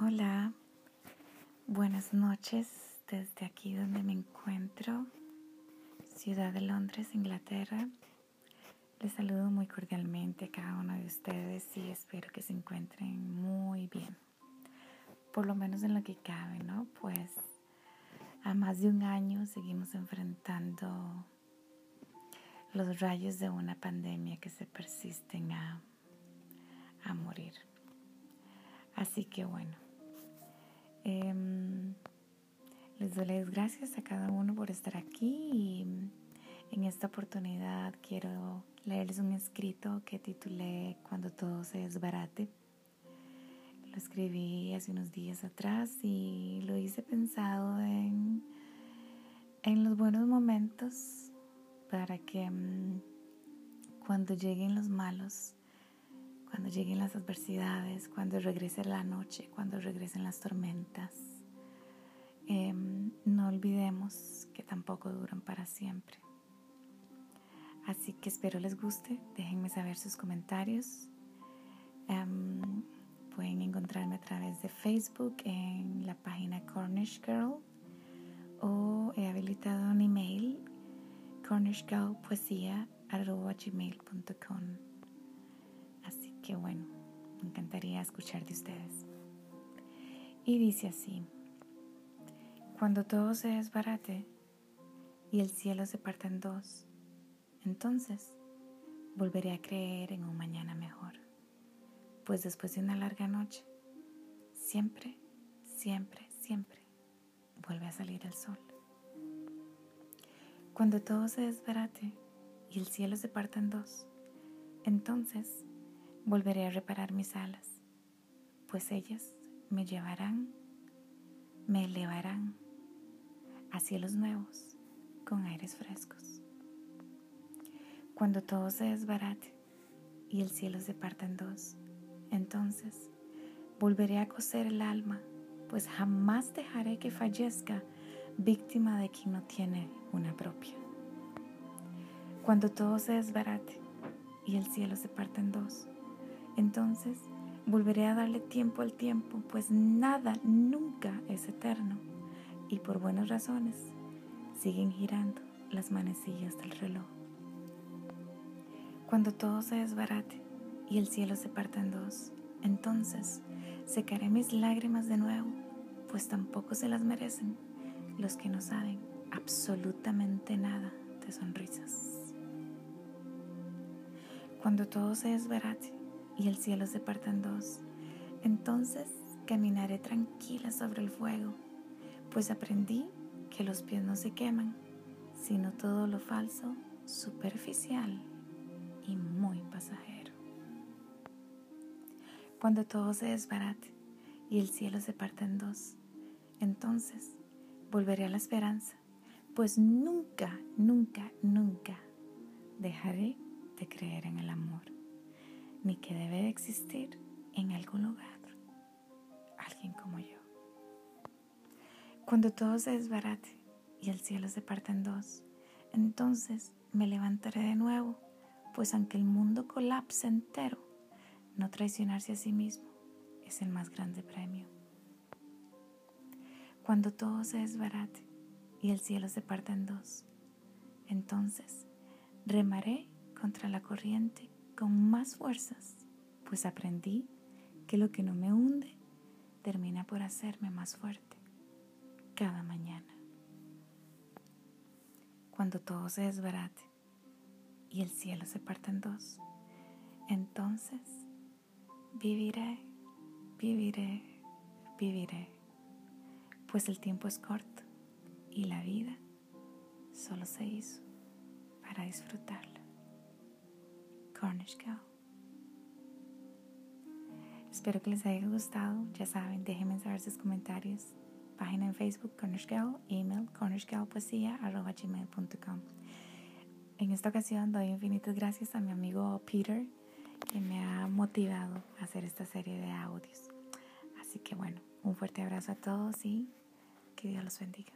Hola, buenas noches desde aquí donde me encuentro, ciudad de Londres, Inglaterra. Les saludo muy cordialmente a cada uno de ustedes y espero que se encuentren muy bien. Por lo menos en lo que cabe, ¿no? Pues a más de un año seguimos enfrentando los rayos de una pandemia que se persisten a, a morir. Así que bueno, les gracias a cada uno por estar aquí y en esta oportunidad quiero leerles un escrito que titulé Cuando todo se desbarate. Lo escribí hace unos días atrás y lo hice pensado en, en los buenos momentos para que mm, cuando lleguen los malos cuando lleguen las adversidades, cuando regrese la noche, cuando regresen las tormentas. Em, olvidemos que tampoco duran para siempre. Así que espero les guste, déjenme saber sus comentarios. Em, pueden encontrarme a través de Facebook en la página Cornish Girl o he habilitado un email cornishgirlpoesia.gmail.com que bueno, me encantaría escuchar de ustedes. Y dice así, cuando todo se desbarate y el cielo se parta en dos, entonces volveré a creer en un mañana mejor, pues después de una larga noche, siempre, siempre, siempre vuelve a salir el sol. Cuando todo se desbarate y el cielo se parta en dos, entonces volveré a reparar mis alas, pues ellas me llevarán, me elevarán a cielos nuevos con aires frescos. Cuando todo se desbarate y el cielo se parta en dos, entonces volveré a coser el alma, pues jamás dejaré que fallezca víctima de quien no tiene una propia. Cuando todo se desbarate y el cielo se parta en dos, entonces volveré a darle tiempo al tiempo, pues nada nunca es eterno y por buenas razones siguen girando las manecillas del reloj. Cuando todo se desbarate y el cielo se parta en dos, entonces secaré mis lágrimas de nuevo, pues tampoco se las merecen los que no saben absolutamente nada de sonrisas. Cuando todo se desbarate y el cielo se parta en dos. Entonces caminaré tranquila sobre el fuego, pues aprendí que los pies no se queman, sino todo lo falso, superficial y muy pasajero. Cuando todo se desbarate y el cielo se parta en dos, entonces volveré a la esperanza, pues nunca, nunca, nunca dejaré de creer en el amor ni que debe de existir en algún lugar Cuando todo se desbarate y el cielo se parta en dos, entonces me levantaré de nuevo, pues aunque el mundo colapse entero, no traicionarse a sí mismo es el más grande premio. Cuando todo se desbarate y el cielo se parta en dos, entonces remaré contra la corriente con más fuerzas, pues aprendí que lo que no me hunde termina por hacerme más fuerte cada mañana. Cuando todo se desbarate y el cielo se parta en dos, entonces viviré, viviré, viviré, pues el tiempo es corto y la vida solo se hizo para disfrutarla. Cornish Girl. Espero que les haya gustado. Ya saben, déjenme saber sus comentarios. Página en Facebook Cornish Girl, email cornishgirlpoesia.gmail.com En esta ocasión doy infinitas gracias a mi amigo Peter que me ha motivado a hacer esta serie de audios. Así que bueno, un fuerte abrazo a todos y que Dios los bendiga.